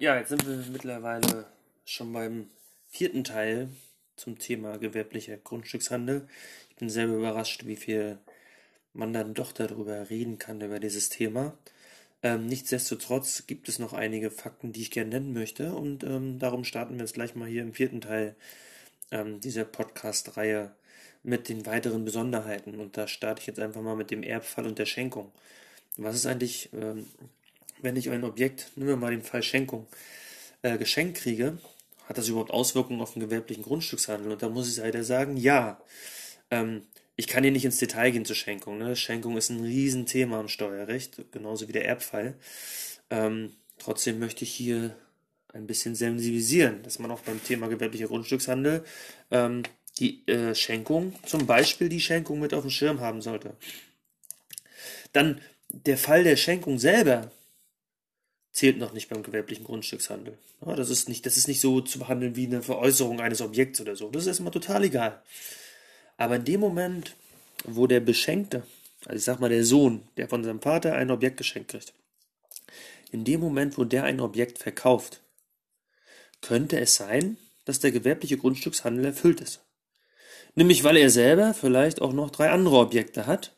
Ja, jetzt sind wir mittlerweile schon beim vierten Teil zum Thema gewerblicher Grundstückshandel. Ich bin selber überrascht, wie viel man dann doch darüber reden kann, über dieses Thema. Ähm, nichtsdestotrotz gibt es noch einige Fakten, die ich gerne nennen möchte und ähm, darum starten wir jetzt gleich mal hier im vierten Teil ähm, dieser Podcast-Reihe mit den weiteren Besonderheiten. Und da starte ich jetzt einfach mal mit dem Erbfall und der Schenkung. Was ist eigentlich ähm, wenn ich ein Objekt, nehmen wir mal den Fall Schenkung, äh, geschenkt kriege, hat das überhaupt Auswirkungen auf den gewerblichen Grundstückshandel? Und da muss ich leider sagen, ja. Ähm, ich kann hier nicht ins Detail gehen zur Schenkung. Ne? Schenkung ist ein Riesenthema im Steuerrecht, genauso wie der Erbfall. Ähm, trotzdem möchte ich hier ein bisschen sensibilisieren, dass man auch beim Thema gewerblicher Grundstückshandel ähm, die äh, Schenkung, zum Beispiel die Schenkung mit auf dem Schirm haben sollte. Dann der Fall der Schenkung selber zählt noch nicht beim gewerblichen Grundstückshandel. Das, ist nicht, das ist nicht so zu behandeln wie eine Veräußerung eines Objekts oder so. Das ist erstmal total egal. Aber in dem Moment, wo der Beschenkte, also ich sag mal der Sohn, der von seinem Vater ein Objekt geschenkt kriegt, in dem Moment, wo der ein Objekt verkauft, könnte es sein, dass der gewerbliche Grundstückshandel erfüllt ist. Nämlich weil er selber vielleicht auch noch drei andere Objekte hat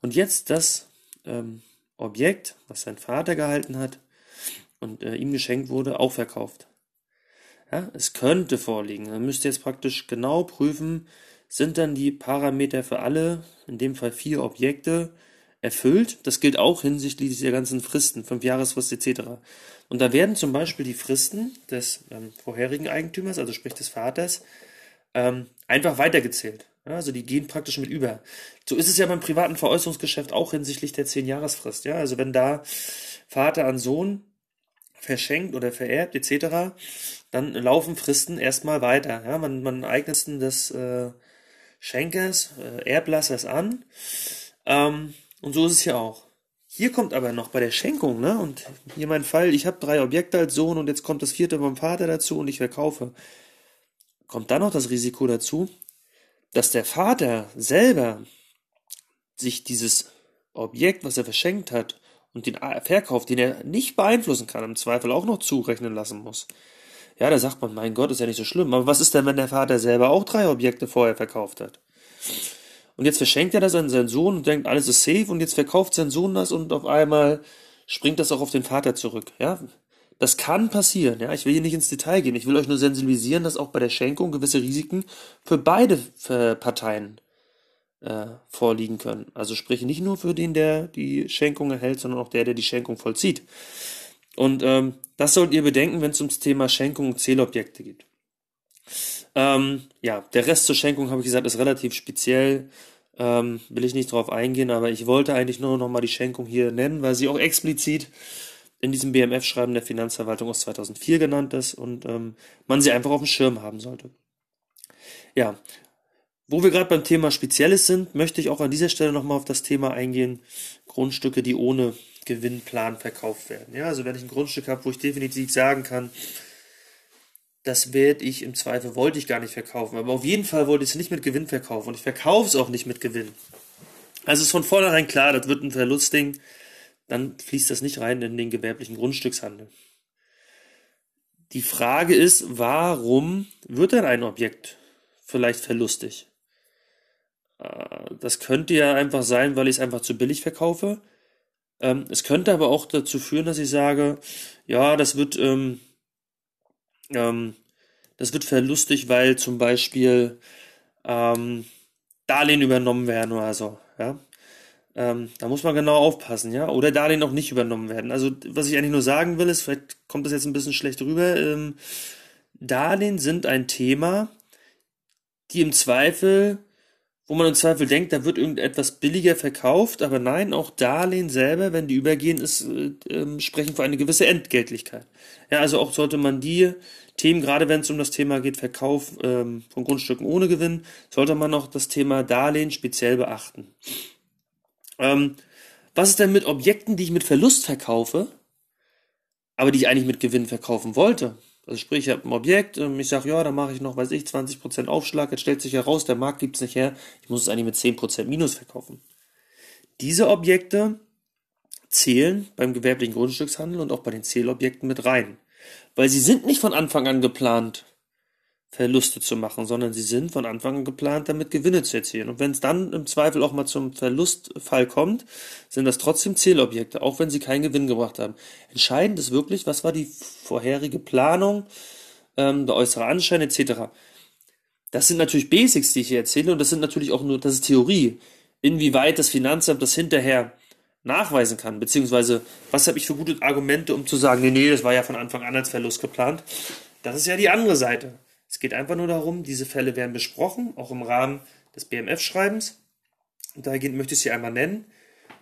und jetzt das ähm, Objekt, was sein Vater gehalten hat, und äh, ihm geschenkt wurde, auch verkauft. Ja, es könnte vorliegen. Man müsste jetzt praktisch genau prüfen, sind dann die Parameter für alle, in dem Fall vier Objekte, erfüllt. Das gilt auch hinsichtlich dieser ganzen Fristen, fünf Jahresfrist etc. Und da werden zum Beispiel die Fristen des ähm, vorherigen Eigentümers, also sprich des Vaters, ähm, einfach weitergezählt. Ja, also die gehen praktisch mit über. So ist es ja beim privaten Veräußerungsgeschäft auch hinsichtlich der zehn Jahresfrist. Ja, also wenn da Vater an Sohn verschenkt oder vererbt etc., dann laufen Fristen erstmal weiter. Ja, man, man eignet des äh, Schenkers, äh, Erblassers an. Ähm, und so ist es ja auch. Hier kommt aber noch bei der Schenkung, ne? Und hier mein Fall, ich habe drei Objekte als Sohn und jetzt kommt das vierte beim Vater dazu und ich verkaufe. Kommt dann noch das Risiko dazu, dass der Vater selber sich dieses Objekt, was er verschenkt hat, und den Verkauf, den er nicht beeinflussen kann, im Zweifel auch noch zurechnen lassen muss. Ja, da sagt man, mein Gott, ist ja nicht so schlimm. Aber was ist denn, wenn der Vater selber auch drei Objekte vorher verkauft hat? Und jetzt verschenkt er das an seinen Sohn und denkt, alles ist safe und jetzt verkauft sein Sohn das und auf einmal springt das auch auf den Vater zurück. Ja, das kann passieren. Ja, ich will hier nicht ins Detail gehen. Ich will euch nur sensibilisieren, dass auch bei der Schenkung gewisse Risiken für beide Parteien äh, vorliegen können. Also sprich nicht nur für den, der die Schenkung erhält, sondern auch der, der die Schenkung vollzieht. Und ähm, das sollt ihr bedenken, wenn es ums Thema Schenkung und Zählobjekte geht. Ähm, ja, der Rest zur Schenkung, habe ich gesagt, ist relativ speziell. Ähm, will ich nicht drauf eingehen, aber ich wollte eigentlich nur noch mal die Schenkung hier nennen, weil sie auch explizit in diesem BMF-Schreiben der Finanzverwaltung aus 2004 genannt ist und ähm, man sie einfach auf dem Schirm haben sollte. Ja, wo wir gerade beim Thema Spezielles sind, möchte ich auch an dieser Stelle nochmal auf das Thema eingehen, Grundstücke, die ohne Gewinnplan verkauft werden. Ja, also wenn ich ein Grundstück habe, wo ich definitiv sagen kann, das werde ich im Zweifel, wollte ich gar nicht verkaufen, aber auf jeden Fall wollte ich es nicht mit Gewinn verkaufen und ich verkaufe es auch nicht mit Gewinn. Also ist von vornherein klar, das wird ein Verlustding, dann fließt das nicht rein in den gewerblichen Grundstückshandel. Die Frage ist, warum wird denn ein Objekt vielleicht verlustig? Äh, das könnte ja einfach sein, weil ich es einfach zu billig verkaufe. Ähm, es könnte aber auch dazu führen, dass ich sage, ja, das wird, ähm, ähm, das wird verlustig, weil zum Beispiel ähm, Darlehen übernommen werden oder so. Ja, ähm, da muss man genau aufpassen, ja, oder Darlehen auch nicht übernommen werden. Also was ich eigentlich nur sagen will, ist, vielleicht kommt das jetzt ein bisschen schlecht rüber. Ähm, Darlehen sind ein Thema, die im Zweifel wo man im Zweifel denkt, da wird irgendetwas billiger verkauft, aber nein, auch Darlehen selber, wenn die übergehen, ist, äh, äh, sprechen für eine gewisse Entgeltlichkeit. Ja, also auch sollte man die Themen, gerade wenn es um das Thema geht, Verkauf ähm, von Grundstücken ohne Gewinn, sollte man auch das Thema Darlehen speziell beachten. Ähm, was ist denn mit Objekten, die ich mit Verlust verkaufe, aber die ich eigentlich mit Gewinn verkaufen wollte? Also sprich, ich habe ein Objekt, ähm, ich sage, ja, da mache ich noch, weiß ich, 20% Aufschlag, jetzt stellt sich heraus, der Markt gibt es nicht her, ich muss es eigentlich mit 10% Minus verkaufen. Diese Objekte zählen beim gewerblichen Grundstückshandel und auch bei den Zählobjekten mit rein. Weil sie sind nicht von Anfang an geplant, Verluste zu machen, sondern sie sind von Anfang an geplant, damit Gewinne zu erzielen. Und wenn es dann im Zweifel auch mal zum Verlustfall kommt, sind das trotzdem Zielobjekte, auch wenn sie keinen Gewinn gebracht haben. Entscheidend ist wirklich, was war die vorherige Planung, ähm, der äußere Anschein etc. Das sind natürlich Basics, die ich hier erzähle, und das sind natürlich auch nur, das ist Theorie. Inwieweit das Finanzamt das hinterher nachweisen kann, beziehungsweise was habe ich für gute Argumente, um zu sagen, nee, nee, das war ja von Anfang an als Verlust geplant. Das ist ja die andere Seite. Es geht einfach nur darum, diese Fälle werden besprochen, auch im Rahmen des BMF-Schreibens. Dahingehend möchte ich sie einmal nennen.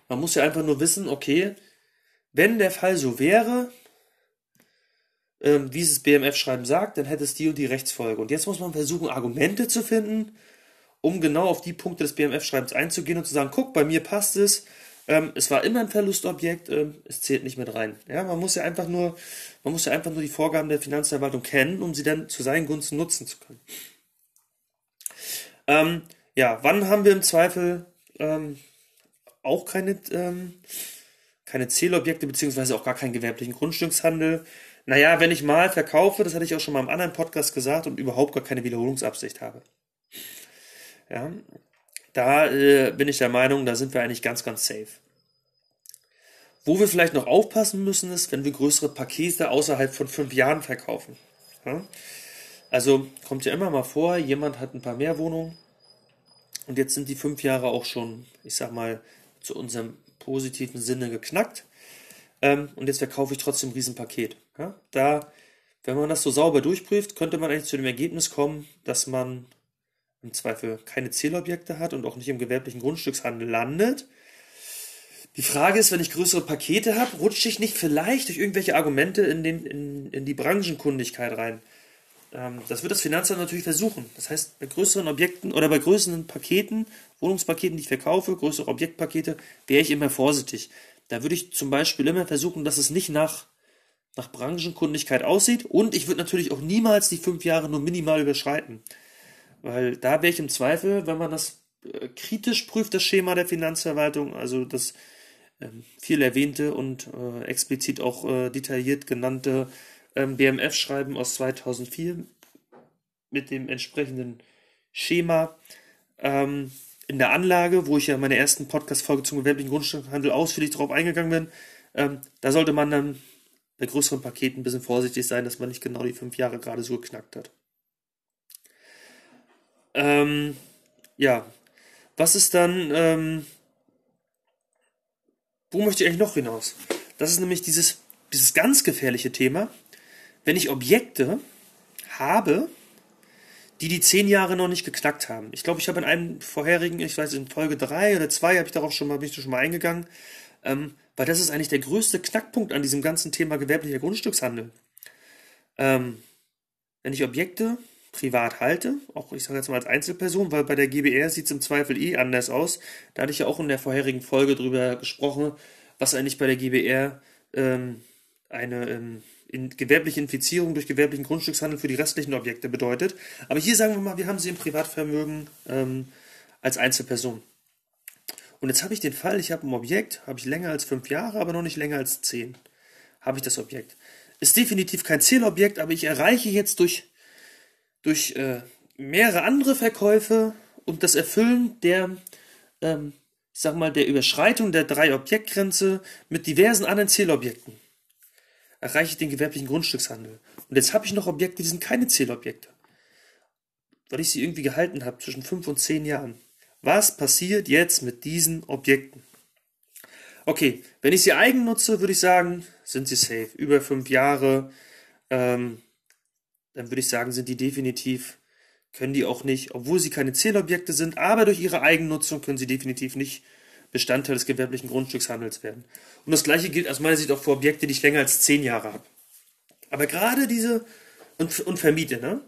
Man muss ja einfach nur wissen, okay, wenn der Fall so wäre, ähm, wie es das BMF-Schreiben sagt, dann hätte es die und die Rechtsfolge. Und jetzt muss man versuchen, Argumente zu finden, um genau auf die Punkte des BMF-Schreibens einzugehen und zu sagen, guck, bei mir passt es, ähm, es war immer ein Verlustobjekt, ähm, es zählt nicht mit rein. Ja, man muss ja einfach nur, man muss ja einfach nur die Vorgaben der Finanzverwaltung kennen, um sie dann zu seinen Gunsten nutzen zu können. Ähm, ja, wann haben wir im Zweifel ähm, auch keine, ähm, keine Zählobjekte, beziehungsweise auch gar keinen gewerblichen Grundstückshandel? Naja, wenn ich mal verkaufe, das hatte ich auch schon mal im anderen Podcast gesagt und überhaupt gar keine Wiederholungsabsicht habe. Ja, da äh, bin ich der Meinung, da sind wir eigentlich ganz, ganz safe. Wo wir vielleicht noch aufpassen müssen, ist, wenn wir größere Pakete außerhalb von fünf Jahren verkaufen. Ja? Also kommt ja immer mal vor, jemand hat ein paar mehr Wohnungen und jetzt sind die fünf Jahre auch schon, ich sag mal, zu unserem positiven Sinne geknackt. Ähm, und jetzt verkaufe ich trotzdem ein Riesenpaket. Ja? Da, wenn man das so sauber durchprüft, könnte man eigentlich zu dem Ergebnis kommen, dass man im Zweifel keine Zählobjekte hat und auch nicht im gewerblichen Grundstückshandel landet. Die Frage ist, wenn ich größere Pakete habe, rutsche ich nicht vielleicht durch irgendwelche Argumente in, den, in, in die Branchenkundigkeit rein. Ähm, das wird das Finanzamt natürlich versuchen. Das heißt, bei größeren Objekten oder bei größeren Paketen, Wohnungspaketen, die ich verkaufe, größere Objektpakete, wäre ich immer vorsichtig. Da würde ich zum Beispiel immer versuchen, dass es nicht nach, nach Branchenkundigkeit aussieht und ich würde natürlich auch niemals die fünf Jahre nur minimal überschreiten. Weil da wäre ich im Zweifel, wenn man das äh, kritisch prüft, das Schema der Finanzverwaltung, also das ähm, viel erwähnte und äh, explizit auch äh, detailliert genannte ähm, BMF-Schreiben aus 2004 mit dem entsprechenden Schema ähm, in der Anlage, wo ich ja meine ersten Podcast-Folge zum gewerblichen Grundstückhandel ausführlich darauf eingegangen bin, ähm, da sollte man dann bei größeren Paketen ein bisschen vorsichtig sein, dass man nicht genau die fünf Jahre gerade so geknackt hat. Ähm, ja, was ist dann, ähm, wo möchte ich eigentlich noch hinaus? Das ist nämlich dieses, dieses ganz gefährliche Thema, wenn ich Objekte habe, die die zehn Jahre noch nicht geknackt haben. Ich glaube, ich habe in einem vorherigen, ich weiß in Folge drei oder zwei, habe ich darauf schon mal, bin ich schon mal eingegangen, ähm, weil das ist eigentlich der größte Knackpunkt an diesem ganzen Thema gewerblicher Grundstückshandel. Ähm, wenn ich Objekte privat halte, auch ich sage jetzt mal als Einzelperson, weil bei der GBR sieht es im Zweifel eh anders aus. Da hatte ich ja auch in der vorherigen Folge drüber gesprochen, was eigentlich bei der GBR ähm, eine ähm, in, gewerbliche Infizierung durch gewerblichen Grundstückshandel für die restlichen Objekte bedeutet. Aber hier sagen wir mal, wir haben sie im Privatvermögen ähm, als Einzelperson. Und jetzt habe ich den Fall, ich habe ein Objekt, habe ich länger als fünf Jahre, aber noch nicht länger als zehn. Habe ich das Objekt. Ist definitiv kein Zielobjekt, aber ich erreiche jetzt durch durch äh, mehrere andere Verkäufe und das Erfüllen der, ähm, ich sag mal, der Überschreitung der drei Objektgrenze mit diversen anderen Zählobjekten erreiche ich den gewerblichen Grundstückshandel. Und jetzt habe ich noch Objekte, die sind keine Zählobjekte. Weil ich sie irgendwie gehalten habe zwischen fünf und zehn Jahren. Was passiert jetzt mit diesen Objekten? Okay, wenn ich sie eigen nutze, würde ich sagen, sind sie safe. Über fünf Jahre. Ähm, dann würde ich sagen, sind die definitiv, können die auch nicht, obwohl sie keine Zählobjekte sind, aber durch ihre Eigennutzung können sie definitiv nicht Bestandteil des gewerblichen Grundstückshandels werden. Und das gleiche gilt aus meiner Sicht auch für Objekte, die ich länger als zehn Jahre habe. Aber gerade diese, und, und vermiete, ne?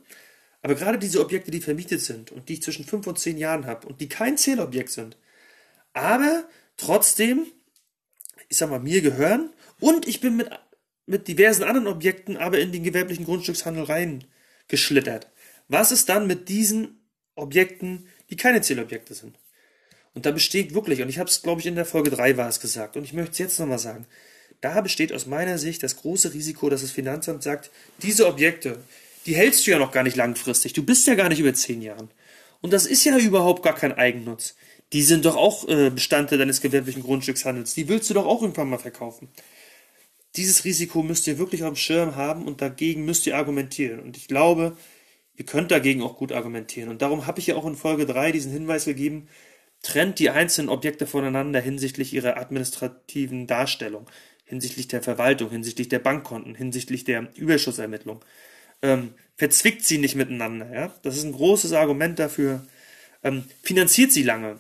Aber gerade diese Objekte, die vermietet sind und die ich zwischen fünf und zehn Jahren habe und die kein Zählobjekt sind, aber trotzdem, ich sag mal, mir gehören und ich bin mit mit diversen anderen Objekten aber in den gewerblichen Grundstückshandel reingeschlittert. Was ist dann mit diesen Objekten, die keine Zählobjekte sind? Und da besteht wirklich, und ich habe es, glaube ich, in der Folge 3 war es gesagt, und ich möchte es jetzt nochmal sagen, da besteht aus meiner Sicht das große Risiko, dass das Finanzamt sagt, diese Objekte, die hältst du ja noch gar nicht langfristig. Du bist ja gar nicht über zehn Jahren. Und das ist ja überhaupt gar kein Eigennutz. Die sind doch auch äh, Bestandteil deines gewerblichen Grundstückshandels. Die willst du doch auch irgendwann mal verkaufen. Dieses Risiko müsst ihr wirklich auf dem Schirm haben und dagegen müsst ihr argumentieren. Und ich glaube, ihr könnt dagegen auch gut argumentieren. Und darum habe ich ja auch in Folge 3 diesen Hinweis gegeben, trennt die einzelnen Objekte voneinander hinsichtlich ihrer administrativen Darstellung, hinsichtlich der Verwaltung, hinsichtlich der Bankkonten, hinsichtlich der Überschussermittlung. Ähm, verzwickt sie nicht miteinander. Ja? Das ist ein großes Argument dafür. Ähm, finanziert sie lange.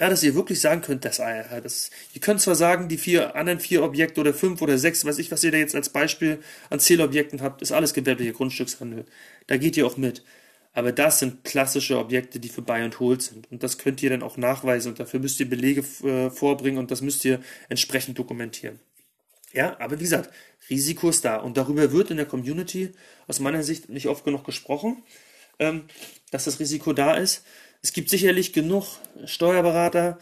Ja, dass ihr wirklich sagen könnt, dass, äh, das, ihr könnt zwar sagen, die vier anderen vier Objekte oder fünf oder sechs, weiß ich, was ihr da jetzt als Beispiel an Zählobjekten habt, ist alles gewerblicher Grundstückshandel. Da geht ihr auch mit. Aber das sind klassische Objekte, die für Buy and Hold sind. Und das könnt ihr dann auch nachweisen und dafür müsst ihr Belege äh, vorbringen und das müsst ihr entsprechend dokumentieren. Ja, aber wie gesagt, Risiko ist da. Und darüber wird in der Community aus meiner Sicht nicht oft genug gesprochen, ähm, dass das Risiko da ist. Es gibt sicherlich genug Steuerberater,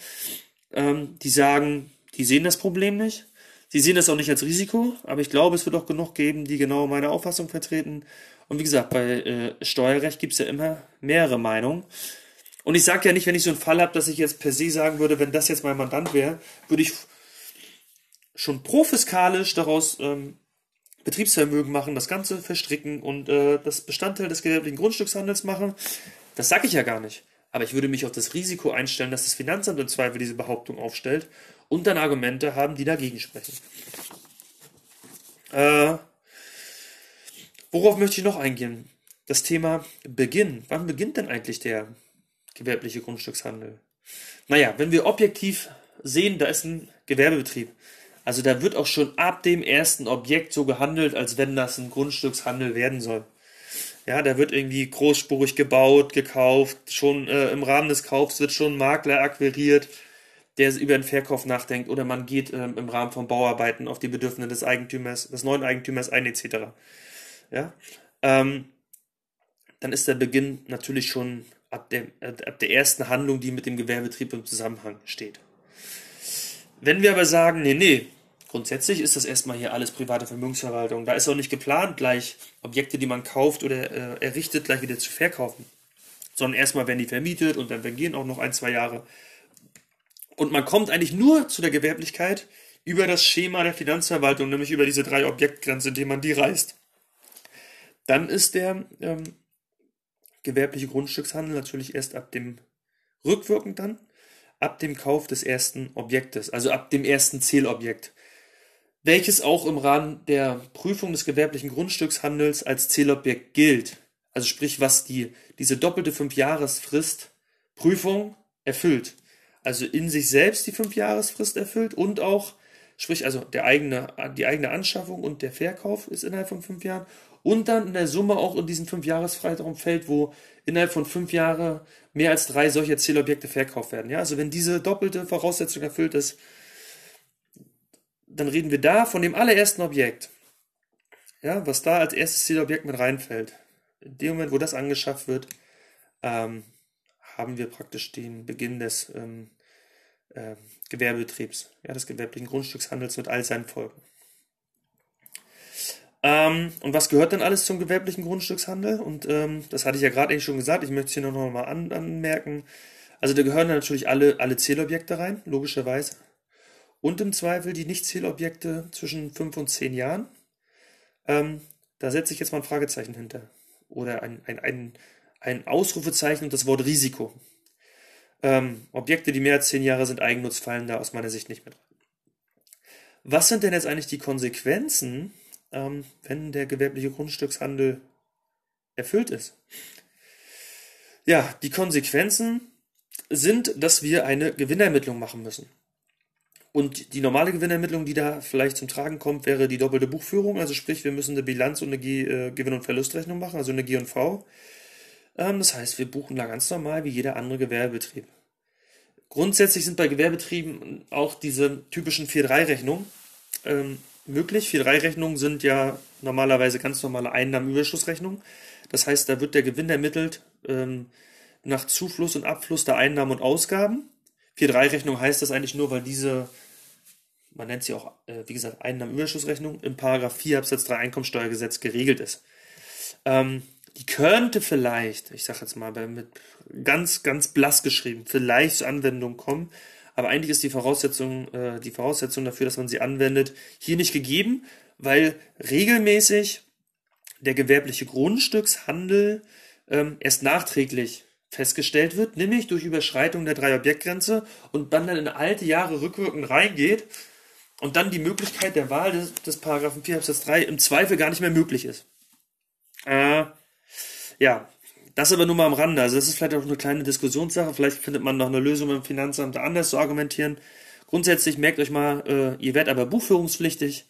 ähm, die sagen, die sehen das Problem nicht. Sie sehen das auch nicht als Risiko, aber ich glaube, es wird auch genug geben, die genau meine Auffassung vertreten. Und wie gesagt, bei äh, Steuerrecht gibt es ja immer mehrere Meinungen. Und ich sage ja nicht, wenn ich so einen Fall habe, dass ich jetzt per se sagen würde, wenn das jetzt mein Mandant wäre, würde ich schon profiskalisch daraus ähm, Betriebsvermögen machen, das Ganze verstricken und äh, das Bestandteil des gewerblichen Grundstückshandels machen. Das sage ich ja gar nicht. Aber ich würde mich auf das Risiko einstellen, dass das Finanzamt im Zweifel diese Behauptung aufstellt und dann Argumente haben, die dagegen sprechen. Äh, worauf möchte ich noch eingehen? Das Thema Beginn. Wann beginnt denn eigentlich der gewerbliche Grundstückshandel? Naja, wenn wir objektiv sehen, da ist ein Gewerbebetrieb. Also da wird auch schon ab dem ersten Objekt so gehandelt, als wenn das ein Grundstückshandel werden soll. Ja, da wird irgendwie großspurig gebaut, gekauft, schon äh, im Rahmen des Kaufs wird schon ein Makler akquiriert, der über den Verkauf nachdenkt oder man geht ähm, im Rahmen von Bauarbeiten auf die Bedürfnisse des Eigentümers, des neuen Eigentümers ein etc. Ja, ähm, dann ist der Beginn natürlich schon ab der, äh, ab der ersten Handlung, die mit dem Gewerbebetrieb im Zusammenhang steht. Wenn wir aber sagen, nee, nee, grundsätzlich ist das erstmal hier alles private Vermögensverwaltung. Da ist auch nicht geplant, gleich Objekte, die man kauft oder äh, errichtet, gleich wieder zu verkaufen. Sondern erstmal werden die vermietet und dann vergehen auch noch ein, zwei Jahre. Und man kommt eigentlich nur zu der Gewerblichkeit über das Schema der Finanzverwaltung, nämlich über diese drei Objektgrenzen, indem man die reißt. Dann ist der ähm, gewerbliche Grundstückshandel natürlich erst ab dem rückwirkend dann ab dem Kauf des ersten Objektes, also ab dem ersten Zählobjekt, welches auch im Rahmen der Prüfung des gewerblichen Grundstückshandels als Zählobjekt gilt. Also sprich, was die, diese doppelte Fünfjahresfrist Prüfung erfüllt. Also in sich selbst die Fünfjahresfrist erfüllt und auch, sprich, also der eigene, die eigene Anschaffung und der Verkauf ist innerhalb von fünf Jahren und dann in der Summe auch in diesen Fünfjahresfreitraum fällt, wo innerhalb von fünf Jahren mehr als drei solcher Zielobjekte verkauft werden. Ja, also wenn diese doppelte Voraussetzung erfüllt ist, dann reden wir da von dem allerersten Objekt. Ja, was da als erstes Zielobjekt mit reinfällt. In dem Moment, wo das angeschafft wird, ähm, haben wir praktisch den Beginn des ähm, äh, Gewerbebetriebs, ja, des gewerblichen Grundstückshandels mit all seinen Folgen. Ähm, und was gehört denn alles zum gewerblichen Grundstückshandel? Und ähm, das hatte ich ja gerade eigentlich schon gesagt, ich möchte es hier noch mal an, anmerken. Also da gehören natürlich alle, alle Zählobjekte rein, logischerweise. Und im Zweifel die Nicht-Zählobjekte zwischen 5 und 10 Jahren. Ähm, da setze ich jetzt mal ein Fragezeichen hinter. Oder ein, ein, ein, ein Ausrufezeichen und das Wort Risiko. Ähm, Objekte, die mehr als 10 Jahre sind, Eigennutz fallen da aus meiner Sicht nicht mit rein. Was sind denn jetzt eigentlich die Konsequenzen ähm, wenn der gewerbliche Grundstückshandel erfüllt ist. Ja, die Konsequenzen sind, dass wir eine Gewinnermittlung machen müssen. Und die normale Gewinnermittlung, die da vielleicht zum Tragen kommt, wäre die doppelte Buchführung. Also sprich, wir müssen eine Bilanz und eine G äh, Gewinn- und Verlustrechnung machen, also eine G&V. Ähm, das heißt, wir buchen da ganz normal wie jeder andere Gewerbebetrieb. Grundsätzlich sind bei Gewerbebetrieben auch diese typischen 4-3-Rechnungen ähm, möglich. 4-3-Rechnungen sind ja normalerweise ganz normale Einnahmenüberschussrechnungen. Das heißt, da wird der Gewinn ermittelt ähm, nach Zufluss und Abfluss der Einnahmen und Ausgaben. 4-3-Rechnung heißt das eigentlich nur, weil diese man nennt sie auch, äh, wie gesagt, Einnahmenüberschussrechnung, im Paragraph 4 Absatz 3 Einkommensteuergesetz geregelt ist. Ähm, die könnte vielleicht, ich sage jetzt mal mit ganz, ganz blass geschrieben, vielleicht zur Anwendung kommen, aber eigentlich ist die Voraussetzung, äh, die Voraussetzung dafür, dass man sie anwendet, hier nicht gegeben, weil regelmäßig der gewerbliche Grundstückshandel ähm, erst nachträglich festgestellt wird, nämlich durch Überschreitung der Drei-Objektgrenze und dann, dann in alte Jahre rückwirkend reingeht und dann die Möglichkeit der Wahl des, des Paragraphen 4 Absatz 3 im Zweifel gar nicht mehr möglich ist. Äh, ja, das aber nur mal am Rande. Also das ist vielleicht auch eine kleine Diskussionssache. Vielleicht findet man noch eine Lösung im Finanzamt anders zu argumentieren. Grundsätzlich merkt euch mal, äh, ihr werdet aber buchführungspflichtig.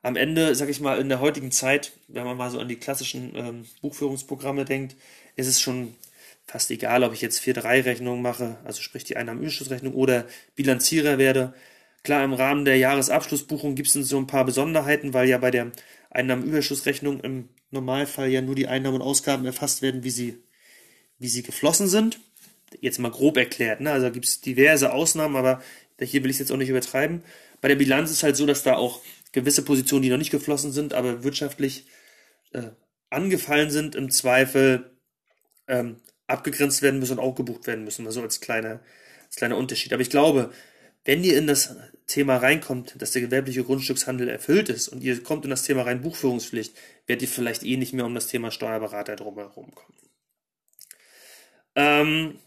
Am Ende, sag ich mal, in der heutigen Zeit, wenn man mal so an die klassischen ähm, Buchführungsprogramme denkt, ist es schon fast egal, ob ich jetzt 4-3-Rechnungen mache, also sprich die Einnahmenüberschussrechnung oder Bilanzierer werde. Klar, im Rahmen der Jahresabschlussbuchung gibt es so ein paar Besonderheiten, weil ja bei der Einnahmenüberschussrechnung im Normalfall ja nur die Einnahmen und Ausgaben erfasst werden, wie sie, wie sie geflossen sind. Jetzt mal grob erklärt, ne? also gibt es diverse Ausnahmen, aber hier will ich es jetzt auch nicht übertreiben. Bei der Bilanz ist halt so, dass da auch gewisse Positionen, die noch nicht geflossen sind, aber wirtschaftlich äh, angefallen sind, im Zweifel ähm, abgegrenzt werden müssen und auch gebucht werden müssen. Also als kleiner, als kleiner Unterschied. Aber ich glaube, wenn ihr in das Thema reinkommt, dass der gewerbliche Grundstückshandel erfüllt ist und ihr kommt in das Thema rein Buchführungspflicht, werdet ihr vielleicht eh nicht mehr um das Thema Steuerberater drumherum kommen. Ähm,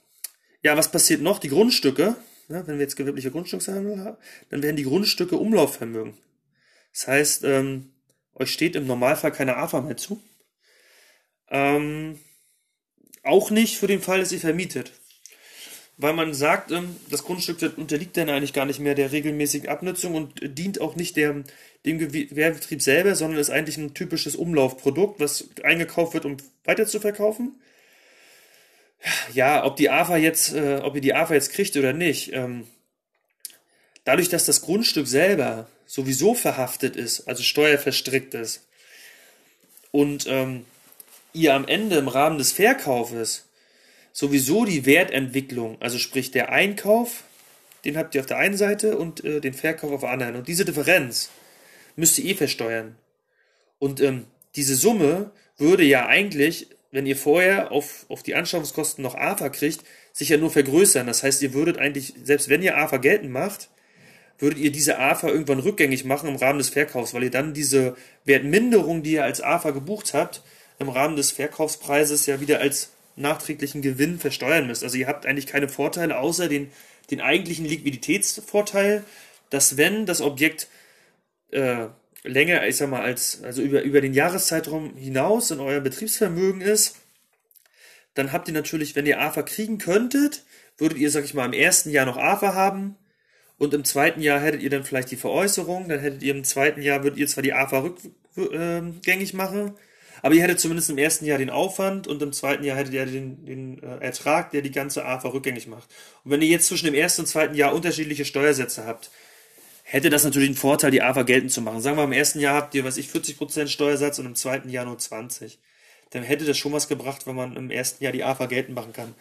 ja, was passiert noch? Die Grundstücke, ja, wenn wir jetzt gewerbliche Grundstückshandel haben, dann werden die Grundstücke Umlaufvermögen. Das heißt, ähm, euch steht im Normalfall keine AFA mehr zu. Ähm, auch nicht für den Fall, dass ihr vermietet. Weil man sagt, ähm, das Grundstück unterliegt dann eigentlich gar nicht mehr der regelmäßigen Abnutzung und dient auch nicht der, dem Gewerbebetrieb selber, sondern ist eigentlich ein typisches Umlaufprodukt, was eingekauft wird, um weiter zu verkaufen. Ja, ob die AFA jetzt, äh, ob ihr die AFA jetzt kriegt oder nicht, ähm, dadurch, dass das Grundstück selber sowieso verhaftet ist, also steuerverstrickt ist, und ähm, ihr am Ende im Rahmen des Verkaufes sowieso die Wertentwicklung, also sprich der Einkauf, den habt ihr auf der einen Seite und äh, den Verkauf auf der anderen. Und diese Differenz müsst ihr eh versteuern. Und ähm, diese Summe würde ja eigentlich, wenn ihr vorher auf, auf die Anschaffungskosten noch AFA kriegt, sich ja nur vergrößern. Das heißt, ihr würdet eigentlich, selbst wenn ihr AFA geltend macht, würdet ihr diese AFA irgendwann rückgängig machen im Rahmen des Verkaufs, weil ihr dann diese Wertminderung, die ihr als AFA gebucht habt, im Rahmen des Verkaufspreises ja wieder als nachträglichen Gewinn versteuern müsst. Also ihr habt eigentlich keine Vorteile außer den, den eigentlichen Liquiditätsvorteil, dass wenn das Objekt äh, länger, ich sag mal, als, also über, über den Jahreszeitraum hinaus in euer Betriebsvermögen ist, dann habt ihr natürlich, wenn ihr AFA kriegen könntet, würdet ihr, sag ich mal, im ersten Jahr noch AFA haben und im zweiten Jahr hättet ihr dann vielleicht die Veräußerung, dann hättet ihr im zweiten Jahr, würdet ihr zwar die AFA rückgängig machen, aber ihr hättet zumindest im ersten Jahr den Aufwand und im zweiten Jahr hättet ihr den, den äh, Ertrag, der die ganze AFA rückgängig macht. Und wenn ihr jetzt zwischen dem ersten und zweiten Jahr unterschiedliche Steuersätze habt, hätte das natürlich einen Vorteil, die AFA geltend zu machen. Sagen wir, im ersten Jahr habt ihr, was ich, 40% Steuersatz und im zweiten Jahr nur 20. Dann hätte das schon was gebracht, wenn man im ersten Jahr die AFA geltend machen kann.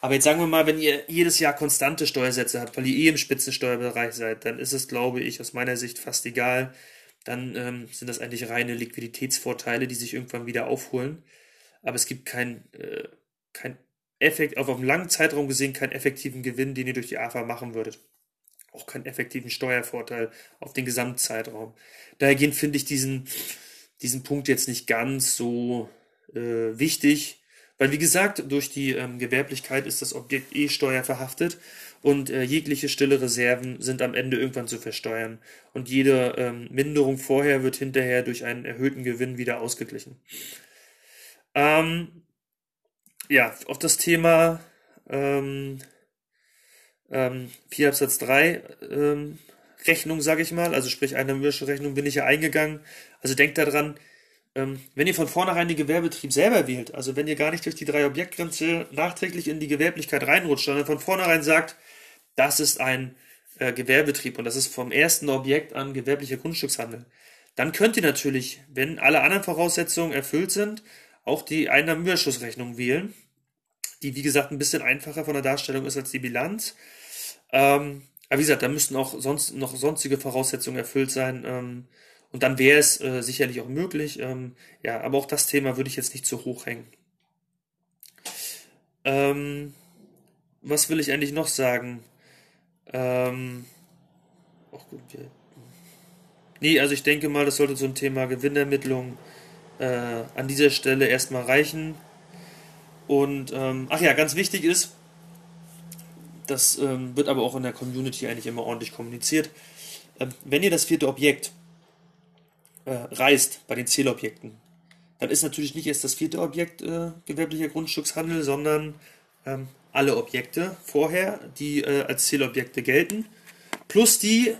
Aber jetzt sagen wir mal, wenn ihr jedes Jahr konstante Steuersätze habt, weil ihr eh im Spitzensteuerbereich seid, dann ist es, glaube ich, aus meiner Sicht fast egal, dann ähm, sind das eigentlich reine Liquiditätsvorteile, die sich irgendwann wieder aufholen. Aber es gibt kein, äh, kein Effekt, auf einem langen Zeitraum gesehen, keinen effektiven Gewinn, den ihr durch die AFA machen würdet. Auch keinen effektiven Steuervorteil auf den Gesamtzeitraum. Dahergehend finde ich diesen, diesen Punkt jetzt nicht ganz so äh, wichtig, weil wie gesagt, durch die ähm, Gewerblichkeit ist das Objekt eh steuerverhaftet und äh, jegliche stille Reserven sind am Ende irgendwann zu versteuern. Und jede ähm, Minderung vorher wird hinterher durch einen erhöhten Gewinn wieder ausgeglichen. Ähm, ja, auf das Thema ähm, ähm, 4 Absatz 3 ähm, Rechnung, sage ich mal, also sprich eine Rechnung bin ich ja eingegangen. Also denkt daran, wenn ihr von vornherein den Gewerbetrieb selber wählt, also wenn ihr gar nicht durch die drei Objektgrenze nachträglich in die Gewerblichkeit reinrutscht, sondern von vornherein sagt, das ist ein äh, Gewerbetrieb und das ist vom ersten Objekt an gewerblicher Grundstückshandel. Dann könnt ihr natürlich, wenn alle anderen Voraussetzungen erfüllt sind, auch die Einnahmenüberschussrechnung wählen, die wie gesagt ein bisschen einfacher von der Darstellung ist als die Bilanz. Ähm, aber wie gesagt, da müssten auch sonst noch sonstige Voraussetzungen erfüllt sein. Ähm, und dann wäre es äh, sicherlich auch möglich. Ähm, ja, aber auch das Thema würde ich jetzt nicht zu hoch hängen. Ähm, was will ich eigentlich noch sagen? Ähm, oh gut, nee, also ich denke mal, das sollte so ein Thema Gewinnermittlung äh, an dieser Stelle erstmal reichen. Und ähm, ach ja, ganz wichtig ist, das ähm, wird aber auch in der Community eigentlich immer ordentlich kommuniziert. Ähm, wenn ihr das vierte Objekt äh, reißt bei den Zählobjekten, dann ist natürlich nicht erst das vierte Objekt äh, gewerblicher Grundstückshandel, sondern ähm, alle Objekte vorher, die äh, als Zählobjekte gelten, plus die,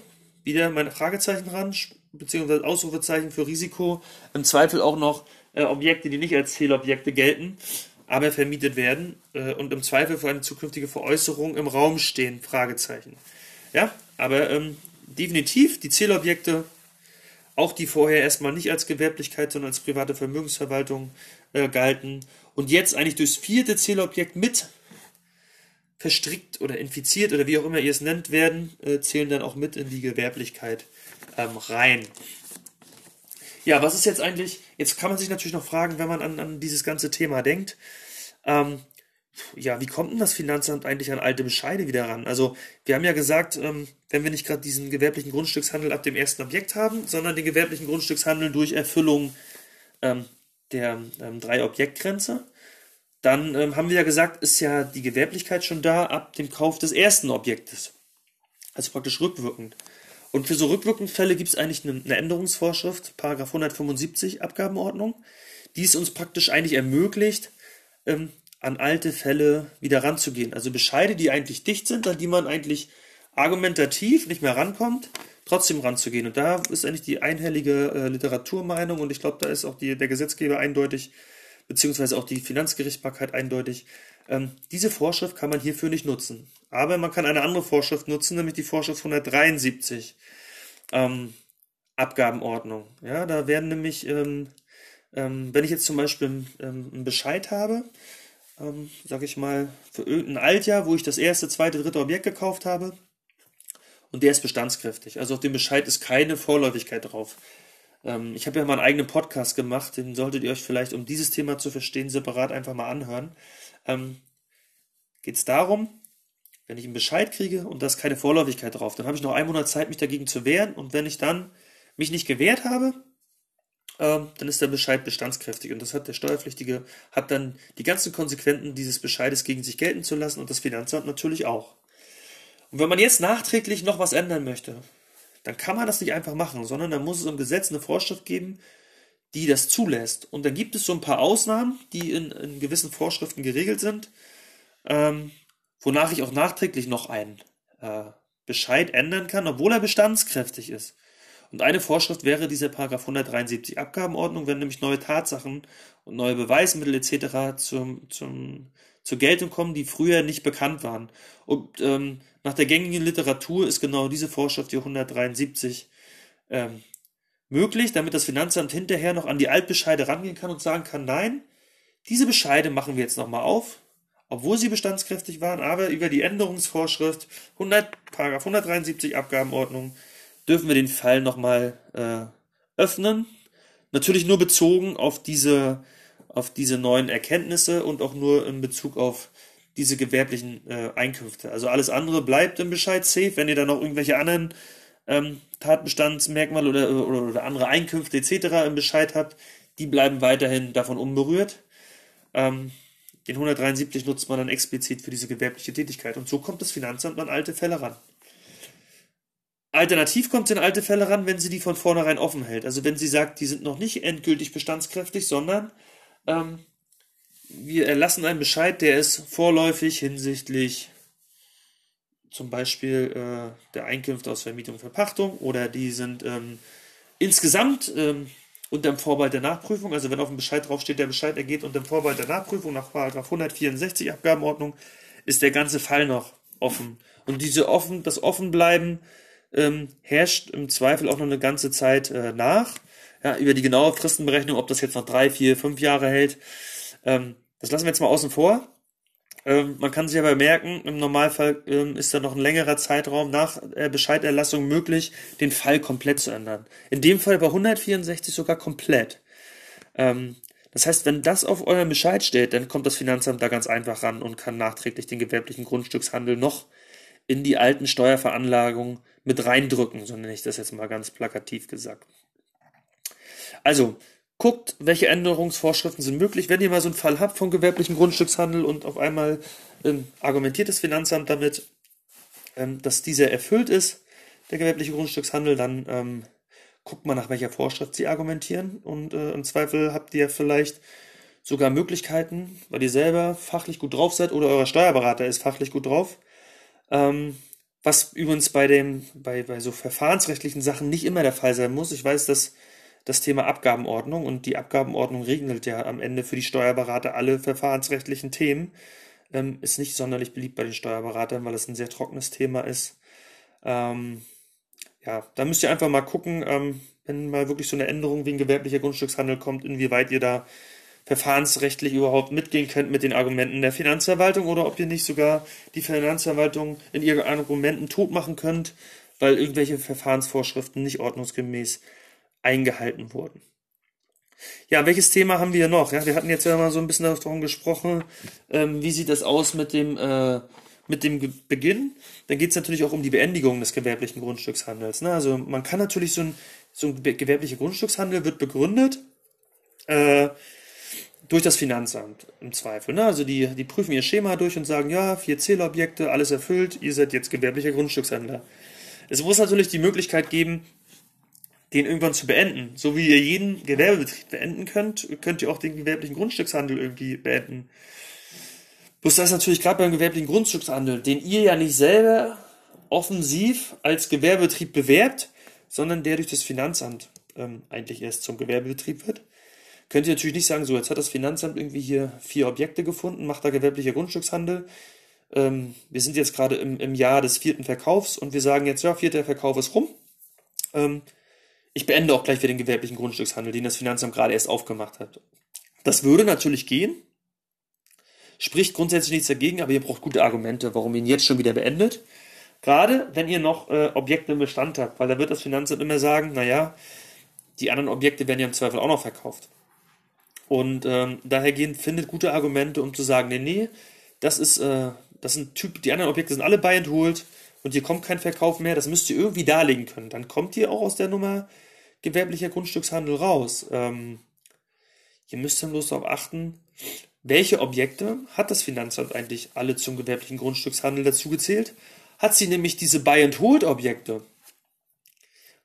wieder meine Fragezeichen ran, beziehungsweise Ausrufezeichen für Risiko, im Zweifel auch noch äh, Objekte, die nicht als Zählobjekte gelten, aber vermietet werden äh, und im Zweifel für eine zukünftige Veräußerung im Raum stehen, Fragezeichen. Ja, aber ähm, definitiv die Zählobjekte, auch die vorher erstmal nicht als Gewerblichkeit, sondern als private Vermögensverwaltung äh, galten und jetzt eigentlich durchs vierte Zählobjekt mit verstrickt oder infiziert oder wie auch immer ihr es nennt werden, äh, zählen dann auch mit in die Gewerblichkeit ähm, rein. Ja, was ist jetzt eigentlich, jetzt kann man sich natürlich noch fragen, wenn man an, an dieses ganze Thema denkt, ähm, ja, wie kommt denn das Finanzamt eigentlich an alte Bescheide wieder ran? Also, wir haben ja gesagt, ähm, wenn wir nicht gerade diesen gewerblichen Grundstückshandel ab dem ersten Objekt haben, sondern den gewerblichen Grundstückshandel durch Erfüllung ähm, der ähm, drei Objektgrenze, dann ähm, haben wir ja gesagt, ist ja die Gewerblichkeit schon da ab dem Kauf des ersten Objektes. Also praktisch rückwirkend. Und für so rückwirkende Fälle gibt es eigentlich eine, eine Änderungsvorschrift, Paragraph 175 Abgabenordnung, die es uns praktisch eigentlich ermöglicht, ähm, an alte Fälle wieder ranzugehen. Also Bescheide, die eigentlich dicht sind, an die man eigentlich argumentativ nicht mehr rankommt, trotzdem ranzugehen. Und da ist eigentlich die einhellige äh, Literaturmeinung und ich glaube, da ist auch die, der Gesetzgeber eindeutig, beziehungsweise auch die Finanzgerichtsbarkeit eindeutig. Ähm, diese Vorschrift kann man hierfür nicht nutzen. Aber man kann eine andere Vorschrift nutzen, nämlich die Vorschrift 173. Ähm, Abgabenordnung. Ja, da werden nämlich, ähm, ähm, wenn ich jetzt zum Beispiel ähm, einen Bescheid habe, ähm, sage ich mal, für irgendein Altjahr, wo ich das erste, zweite, dritte Objekt gekauft habe, und der ist bestandskräftig. Also auf dem Bescheid ist keine Vorläufigkeit drauf. Ähm, ich habe ja mal einen eigenen Podcast gemacht, den solltet ihr euch vielleicht, um dieses Thema zu verstehen, separat einfach mal anhören. Ähm, Geht es darum, wenn ich einen Bescheid kriege und da ist keine Vorläufigkeit drauf, dann habe ich noch einen Monat Zeit, mich dagegen zu wehren. Und wenn ich dann mich nicht gewehrt habe, ähm, dann ist der Bescheid bestandskräftig. Und das hat der Steuerpflichtige, hat dann die ganzen Konsequenzen dieses Bescheides gegen sich gelten zu lassen und das Finanzamt natürlich auch. Und wenn man jetzt nachträglich noch was ändern möchte, dann kann man das nicht einfach machen, sondern dann muss es im Gesetz eine Vorschrift geben, die das zulässt. Und dann gibt es so ein paar Ausnahmen, die in, in gewissen Vorschriften geregelt sind, ähm, wonach ich auch nachträglich noch einen äh, Bescheid ändern kann, obwohl er bestandskräftig ist. Und eine Vorschrift wäre diese Paragraph 173 Abgabenordnung, wenn nämlich neue Tatsachen und neue Beweismittel etc. Zum, zum, zur Geltung kommen, die früher nicht bekannt waren. Und ähm, nach der gängigen Literatur ist genau diese Vorschrift, die 173, ähm, möglich, damit das Finanzamt hinterher noch an die Altbescheide rangehen kann und sagen kann, nein, diese Bescheide machen wir jetzt nochmal auf, obwohl sie bestandskräftig waren, aber über die Änderungsvorschrift 100, 173 Abgabenordnung dürfen wir den Fall nochmal äh, öffnen. Natürlich nur bezogen auf diese, auf diese neuen Erkenntnisse und auch nur in Bezug auf diese gewerblichen äh, Einkünfte. Also alles andere bleibt im Bescheid safe. Wenn ihr da noch irgendwelche anderen ähm, Tatbestandsmerkmale oder, oder, oder, andere Einkünfte etc. im Bescheid habt, die bleiben weiterhin davon unberührt. Ähm, den 173 nutzt man dann explizit für diese gewerbliche Tätigkeit. Und so kommt das Finanzamt an alte Fälle ran. Alternativ kommt sie in alte Fälle ran, wenn sie die von vornherein offen hält. Also wenn sie sagt, die sind noch nicht endgültig bestandskräftig, sondern ähm, wir erlassen einen Bescheid, der ist vorläufig hinsichtlich zum Beispiel äh, der Einkünfte aus Vermietung und Verpachtung oder die sind ähm, insgesamt ähm, unter dem Vorbehalt der Nachprüfung, also wenn auf dem Bescheid draufsteht, der Bescheid ergeht unter dem Vorbehalt der Nachprüfung nach 164 Abgabenordnung, ist der ganze Fall noch offen. Und diese offen, das Offenbleiben ähm, herrscht im Zweifel auch noch eine ganze Zeit äh, nach. Ja, über die genaue Fristenberechnung, ob das jetzt noch drei, vier, fünf Jahre hält, ähm, das lassen wir jetzt mal außen vor. Ähm, man kann sich aber merken, im Normalfall ähm, ist da noch ein längerer Zeitraum nach äh, Bescheiderlassung möglich, den Fall komplett zu ändern. In dem Fall bei 164 sogar komplett. Ähm, das heißt, wenn das auf eurem Bescheid steht, dann kommt das Finanzamt da ganz einfach ran und kann nachträglich den gewerblichen Grundstückshandel noch in die alten Steuerveranlagungen mit reindrücken, so nenne ich das jetzt mal ganz plakativ gesagt. Also, guckt, welche Änderungsvorschriften sind möglich. Wenn ihr mal so einen Fall habt von gewerblichen Grundstückshandel und auf einmal ähm, argumentiert das Finanzamt damit, ähm, dass dieser erfüllt ist, der gewerbliche Grundstückshandel, dann ähm, guckt mal nach welcher Vorschrift sie argumentieren und äh, im Zweifel habt ihr vielleicht sogar Möglichkeiten, weil ihr selber fachlich gut drauf seid oder euer Steuerberater ist fachlich gut drauf. Ähm, was übrigens bei dem, bei, bei so verfahrensrechtlichen Sachen nicht immer der Fall sein muss. Ich weiß, dass das Thema Abgabenordnung und die Abgabenordnung regelt ja am Ende für die Steuerberater alle verfahrensrechtlichen Themen. Ähm, ist nicht sonderlich beliebt bei den Steuerberatern, weil es ein sehr trockenes Thema ist. Ähm, ja, da müsst ihr einfach mal gucken, ähm, wenn mal wirklich so eine Änderung wegen gewerblicher Grundstückshandel kommt, inwieweit ihr da verfahrensrechtlich überhaupt mitgehen könnt mit den Argumenten der Finanzverwaltung oder ob ihr nicht sogar die Finanzverwaltung in ihren Argumenten tot machen könnt, weil irgendwelche Verfahrensvorschriften nicht ordnungsgemäß eingehalten wurden. Ja, welches Thema haben wir noch? Ja, wir hatten jetzt ja mal so ein bisschen davon gesprochen, ähm, wie sieht das aus mit dem, äh, mit dem Beginn. Dann geht es natürlich auch um die Beendigung des gewerblichen Grundstückshandels. Ne? Also man kann natürlich so ein, so ein gewerblicher Grundstückshandel wird begründet äh, durch das Finanzamt im Zweifel. Ne? Also die, die prüfen ihr Schema durch und sagen, ja, vier Zählobjekte, alles erfüllt, ihr seid jetzt gewerblicher Grundstückshändler. Es muss natürlich die Möglichkeit geben, den irgendwann zu beenden. So wie ihr jeden Gewerbebetrieb beenden könnt, könnt ihr auch den gewerblichen Grundstückshandel irgendwie beenden. Bloß das ist natürlich gerade beim gewerblichen Grundstückshandel, den ihr ja nicht selber offensiv als Gewerbebetrieb bewerbt, sondern der durch das Finanzamt ähm, eigentlich erst zum Gewerbebetrieb wird. Könnt ihr natürlich nicht sagen, so jetzt hat das Finanzamt irgendwie hier vier Objekte gefunden, macht da gewerblicher Grundstückshandel. Ähm, wir sind jetzt gerade im, im Jahr des vierten Verkaufs und wir sagen jetzt, ja, vierter Verkauf ist rum. Ähm, ich beende auch gleich wieder den gewerblichen Grundstückshandel, den das Finanzamt gerade erst aufgemacht hat. Das würde natürlich gehen. Spricht grundsätzlich nichts dagegen, aber ihr braucht gute Argumente, warum ihr ihn jetzt schon wieder beendet. Gerade wenn ihr noch äh, Objekte im Bestand habt, weil da wird das Finanzamt immer sagen, naja, die anderen Objekte werden ja im Zweifel auch noch verkauft. Und ähm, dahergehend findet gute Argumente, um zu sagen, nee, nee, das ist, äh, das sind Typ, die anderen Objekte sind alle bei entholt und hier kommt kein Verkauf mehr, das müsst ihr irgendwie darlegen können. Dann kommt ihr auch aus der Nummer gewerblicher Grundstückshandel raus. Ähm, ihr müsst dann bloß darauf achten, welche Objekte hat das Finanzamt eigentlich alle zum gewerblichen Grundstückshandel dazugezählt? Hat sie nämlich diese Buy-and-Hold-Objekte,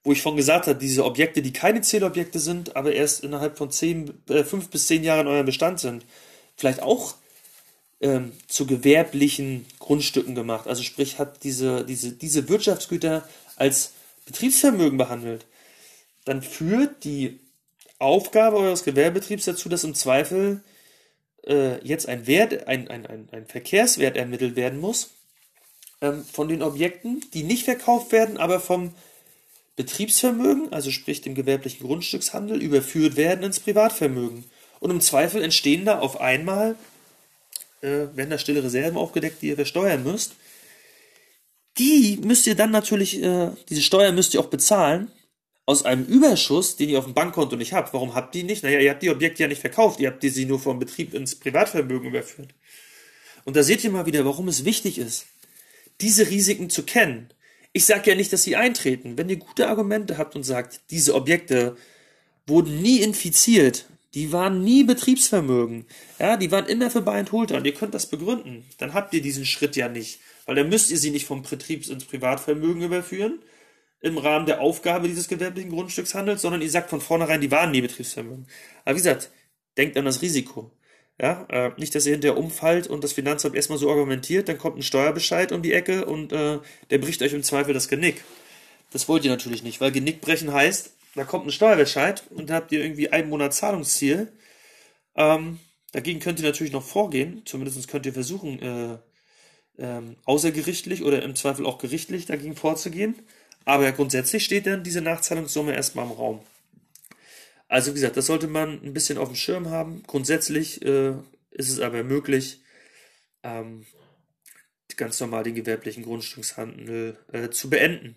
wo ich von gesagt habe, diese Objekte, die keine Zählobjekte sind, aber erst innerhalb von zehn, äh, fünf bis zehn Jahren in eurem Bestand sind, vielleicht auch ähm, zu gewerblichen Grundstücken gemacht. Also sprich, hat diese, diese, diese Wirtschaftsgüter als Betriebsvermögen behandelt. Dann führt die Aufgabe eures Gewerbebetriebs dazu, dass im Zweifel äh, jetzt ein Wert, ein, ein, ein, ein Verkehrswert ermittelt werden muss ähm, von den Objekten, die nicht verkauft werden, aber vom Betriebsvermögen, also sprich dem gewerblichen Grundstückshandel, überführt werden ins Privatvermögen. Und im Zweifel entstehen da auf einmal äh, werden da stille Reserven aufgedeckt, die ihr versteuern müsst. Die müsst ihr dann natürlich, äh, diese Steuer müsst ihr auch bezahlen aus einem Überschuss, den ihr auf dem Bankkonto nicht habt. Warum habt ihr die nicht? Naja, ihr habt die Objekte ja nicht verkauft, ihr habt die sie nur vom Betrieb ins Privatvermögen überführt. Und da seht ihr mal wieder, warum es wichtig ist, diese Risiken zu kennen. Ich sage ja nicht, dass sie eintreten. Wenn ihr gute Argumente habt und sagt, diese Objekte wurden nie infiziert, die waren nie Betriebsvermögen. Ja, die waren immer für Buy and Hold und ihr könnt das begründen. Dann habt ihr diesen Schritt ja nicht. Weil dann müsst ihr sie nicht vom Betriebs- ins Privatvermögen überführen, im Rahmen der Aufgabe dieses gewerblichen Grundstückshandels, sondern ihr sagt von vornherein, die waren nie Betriebsvermögen. Aber wie gesagt, denkt an das Risiko. Ja, äh, nicht, dass ihr hinterher umfallt und das Finanzamt erstmal so argumentiert, dann kommt ein Steuerbescheid um die Ecke und äh, der bricht euch im Zweifel das Genick. Das wollt ihr natürlich nicht, weil Genickbrechen heißt, da kommt ein Steuerbescheid und dann habt ihr irgendwie einen Monat Zahlungsziel. Ähm, dagegen könnt ihr natürlich noch vorgehen, zumindest könnt ihr versuchen, äh, ähm, außergerichtlich oder im Zweifel auch gerichtlich dagegen vorzugehen. Aber grundsätzlich steht dann diese Nachzahlungssumme erstmal im Raum. Also wie gesagt, das sollte man ein bisschen auf dem Schirm haben. Grundsätzlich äh, ist es aber möglich, ähm, ganz normal den gewerblichen Grundstückshandel äh, zu beenden.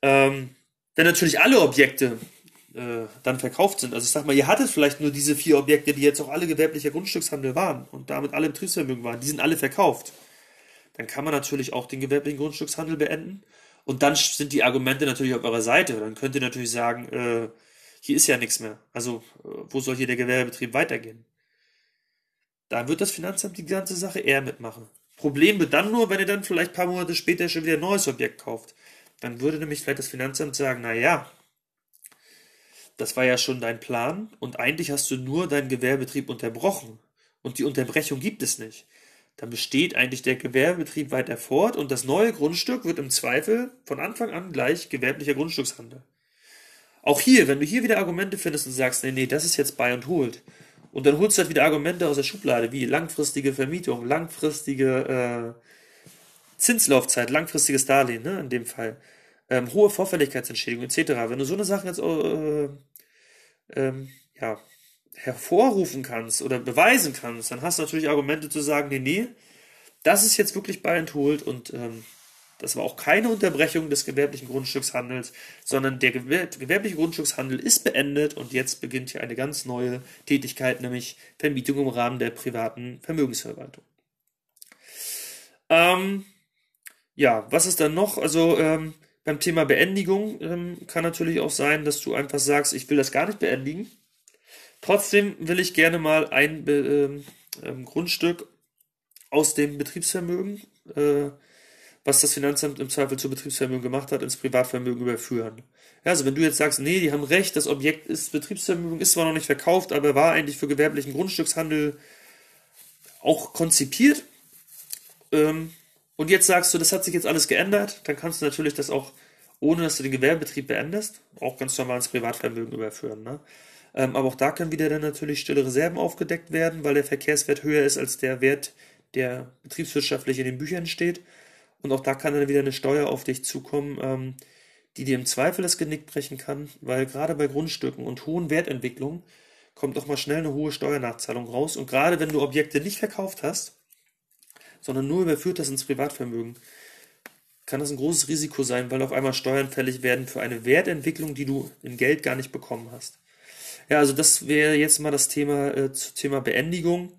Ähm, wenn natürlich alle Objekte äh, dann verkauft sind, also ich sag mal, ihr hattet vielleicht nur diese vier Objekte, die jetzt auch alle gewerblicher Grundstückshandel waren und damit alle Betriebsvermögen waren, die sind alle verkauft, dann kann man natürlich auch den gewerblichen Grundstückshandel beenden. Und dann sind die Argumente natürlich auf eurer Seite. Dann könnt ihr natürlich sagen, äh, hier ist ja nichts mehr. Also, äh, wo soll hier der Gewerbebetrieb weitergehen? Da wird das Finanzamt die ganze Sache eher mitmachen. Problem wird dann nur, wenn ihr dann vielleicht ein paar Monate später schon wieder ein neues Objekt kauft. Dann würde nämlich vielleicht das Finanzamt sagen, na ja, das war ja schon dein Plan und eigentlich hast du nur deinen Gewerbebetrieb unterbrochen und die Unterbrechung gibt es nicht. Dann besteht eigentlich der Gewerbebetrieb weiter fort und das neue Grundstück wird im Zweifel von Anfang an gleich gewerblicher Grundstückshandel. Auch hier, wenn du hier wieder Argumente findest und sagst, nee, nee, das ist jetzt bei und holt, und dann holst du halt wieder Argumente aus der Schublade, wie langfristige Vermietung, langfristige äh, Zinslaufzeit, langfristiges Darlehen, ne, in dem Fall, ähm, hohe Vorfälligkeitsentschädigung etc. Wenn du so eine Sache jetzt äh, ähm, ja, hervorrufen kannst oder beweisen kannst, dann hast du natürlich Argumente zu sagen, nee, nee, das ist jetzt wirklich bei entholt und ähm, das war auch keine Unterbrechung des gewerblichen Grundstückshandels, sondern der gewerbliche Grundstückshandel ist beendet und jetzt beginnt hier eine ganz neue Tätigkeit, nämlich Vermietung im Rahmen der privaten Vermögensverwaltung. Ähm, ja, was ist dann noch? Also ähm, beim Thema Beendigung ähm, kann natürlich auch sein, dass du einfach sagst, ich will das gar nicht beendigen. Trotzdem will ich gerne mal ein ähm, ähm, Grundstück aus dem Betriebsvermögen äh, was das Finanzamt im Zweifel zu Betriebsvermögen gemacht hat, ins Privatvermögen überführen. Ja, also wenn du jetzt sagst, nee, die haben recht, das Objekt ist Betriebsvermögen, ist zwar noch nicht verkauft, aber war eigentlich für gewerblichen Grundstückshandel auch konzipiert. Ähm, und jetzt sagst du, das hat sich jetzt alles geändert, dann kannst du natürlich das auch, ohne dass du den Gewerbebetrieb beendest, auch ganz normal ins Privatvermögen überführen. Ne? Ähm, aber auch da können wieder dann natürlich stille Reserven aufgedeckt werden, weil der Verkehrswert höher ist als der Wert, der betriebswirtschaftlich in den Büchern steht. Und auch da kann dann wieder eine Steuer auf dich zukommen, ähm, die dir im Zweifel das Genick brechen kann, weil gerade bei Grundstücken und hohen Wertentwicklungen kommt doch mal schnell eine hohe Steuernachzahlung raus. Und gerade wenn du Objekte nicht verkauft hast, sondern nur überführt hast ins Privatvermögen, kann das ein großes Risiko sein, weil auf einmal Steuern fällig werden für eine Wertentwicklung, die du in Geld gar nicht bekommen hast. Ja, also das wäre jetzt mal das Thema äh, zu Thema Beendigung.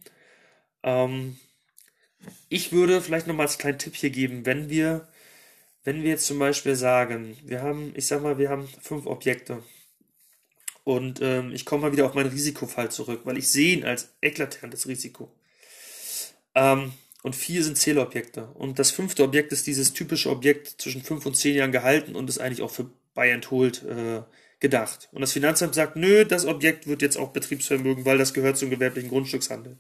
Ähm, ich würde vielleicht nochmal als kleinen Tipp hier geben, wenn wir, wenn wir jetzt zum Beispiel sagen, wir haben, ich sag mal, wir haben fünf Objekte und ähm, ich komme mal wieder auf meinen Risikofall zurück, weil ich sehe ihn als eklatantes Risiko. Ähm, und vier sind Zählobjekte. Und das fünfte Objekt ist dieses typische Objekt zwischen fünf und zehn Jahren gehalten und ist eigentlich auch für Buy and Hold äh, gedacht. Und das Finanzamt sagt, nö, das Objekt wird jetzt auch Betriebsvermögen, weil das gehört zum gewerblichen Grundstückshandel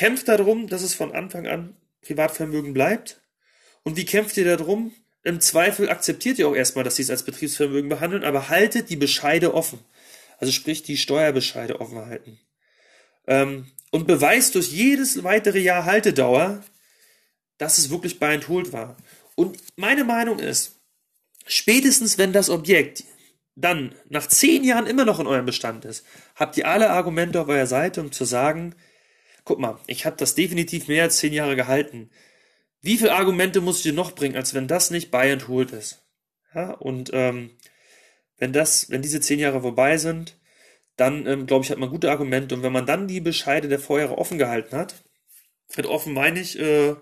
kämpft darum, dass es von Anfang an Privatvermögen bleibt? Und wie kämpft ihr darum? Im Zweifel akzeptiert ihr auch erstmal, dass sie es als Betriebsvermögen behandeln, aber haltet die Bescheide offen. Also sprich die Steuerbescheide offen halten. Ähm, und beweist durch jedes weitere Jahr Haltedauer, dass es wirklich bei Enthold war. Und meine Meinung ist, spätestens wenn das Objekt dann nach zehn Jahren immer noch in eurem Bestand ist, habt ihr alle Argumente auf eurer Seite, um zu sagen, guck mal, ich habe das definitiv mehr als zehn Jahre gehalten. Wie viele Argumente muss ich dir noch bringen, als wenn das nicht buy and hold ist? Ja, und ähm, wenn das, wenn diese zehn Jahre vorbei sind, dann ähm, glaube ich, hat man gute Argumente. Und wenn man dann die Bescheide der Vorjahre offen gehalten hat, mit offen meine ich, äh,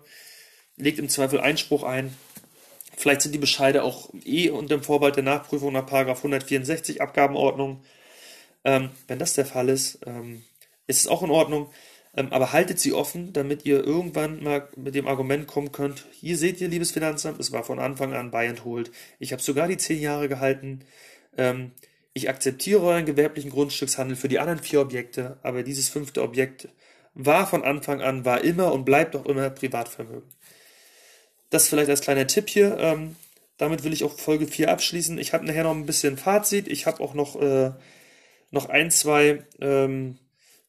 legt im Zweifel Einspruch ein. Vielleicht sind die Bescheide auch eh unter dem Vorbehalt der Nachprüfung nach 164 Abgabenordnung. Ähm, wenn das der Fall ist, ähm, ist es auch in Ordnung. Ähm, aber haltet sie offen, damit ihr irgendwann mal mit dem Argument kommen könnt, hier seht ihr, liebes Finanzamt, es war von Anfang an buy and hold. Ich habe sogar die zehn Jahre gehalten. Ähm, ich akzeptiere euren gewerblichen Grundstückshandel für die anderen vier Objekte, aber dieses fünfte Objekt war von Anfang an, war immer und bleibt auch immer Privatvermögen. Das vielleicht als kleiner Tipp hier. Ähm, damit will ich auch Folge 4 abschließen. Ich habe nachher noch ein bisschen Fazit. Ich habe auch noch, äh, noch ein, zwei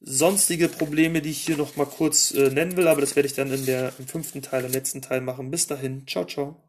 sonstige Probleme, die ich hier noch mal kurz äh, nennen will, aber das werde ich dann in der, im fünften Teil, im letzten Teil machen. Bis dahin, ciao, ciao.